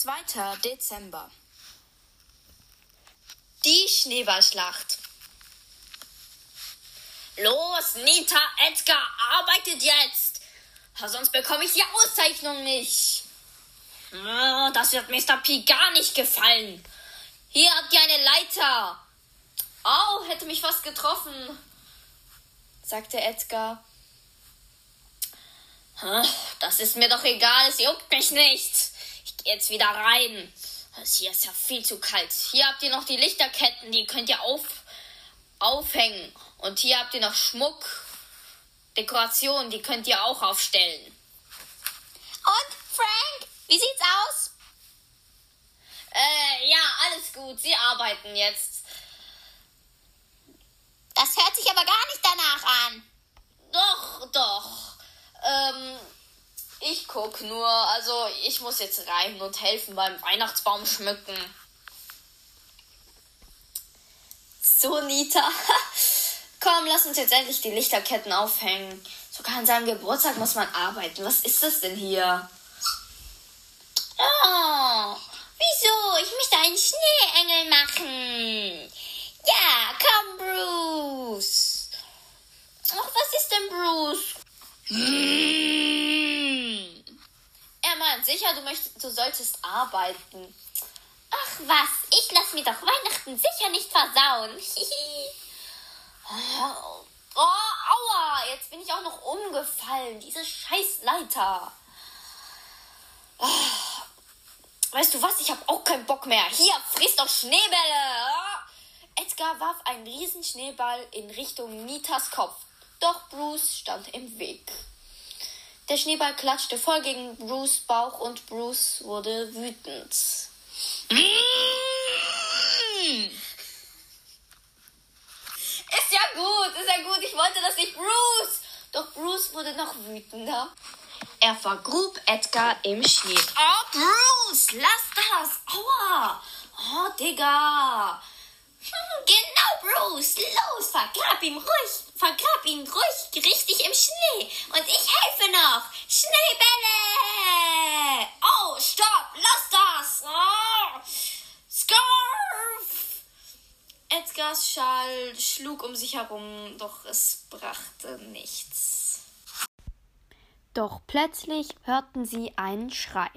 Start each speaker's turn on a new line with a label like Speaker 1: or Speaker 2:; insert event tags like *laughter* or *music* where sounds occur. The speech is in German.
Speaker 1: 2. Dezember.
Speaker 2: Die Schneeballschlacht. Los, Nita, Edgar, arbeitet jetzt! Sonst bekomme ich die Auszeichnung nicht. Ah, das wird Mr. P gar nicht gefallen. Hier habt ihr eine Leiter. Au, hätte mich fast getroffen, sagte Edgar. Das ist mir doch egal, es juckt mich nicht. Jetzt wieder rein. Hier ist ja viel zu kalt. Hier habt ihr noch die Lichterketten, die könnt ihr auf, aufhängen. Und hier habt ihr noch Schmuck, Dekorationen, die könnt ihr auch aufstellen.
Speaker 3: Und Frank, wie sieht's aus?
Speaker 2: Äh, ja, alles gut. Sie arbeiten jetzt.
Speaker 3: Das hört sich aber gar nicht danach an.
Speaker 2: Doch, doch. Ähm, guck nur. Also, ich muss jetzt rein und helfen beim Weihnachtsbaum schmücken. So, Nita. *laughs* Komm, lass uns jetzt endlich die Lichterketten aufhängen. Sogar an seinem Geburtstag muss man arbeiten. Was ist das denn hier?
Speaker 3: Oh, wieso? Ich möchte einen Schneeengel machen. Ja, komm, Bruce.
Speaker 2: Ach, was ist denn Bruce? Meint sicher, du, möchtest, du solltest arbeiten.
Speaker 3: Ach was, ich lass mir doch Weihnachten sicher nicht versauen. *laughs*
Speaker 2: oh, aua, jetzt bin ich auch noch umgefallen. Diese scheiß Leiter. Oh. Weißt du was, ich habe auch keinen Bock mehr. Hier, friss doch Schneebälle. Edgar warf einen riesen Schneeball in Richtung Nitas Kopf. Doch Bruce stand im Weg. Der Schneeball klatschte voll gegen Bruce Bauch und Bruce wurde wütend. Mm. Ist ja gut, ist ja gut. Ich wollte das nicht Bruce. Doch Bruce wurde noch wütender. Er vergrub Edgar im Schnee. Oh, Bruce, lass das. Aua. Oh, Digga.
Speaker 3: Genau, Bruce. Los, vergrab ihn ruhig. Vergrab ihn ruhig richtig im Schnee. Und ich helfe noch. Schneebälle.
Speaker 2: Oh, stopp. Lass das. Oh. Scarf. Edgars Schal schlug um sich herum, doch es brachte nichts.
Speaker 1: Doch plötzlich hörten sie einen Schrei.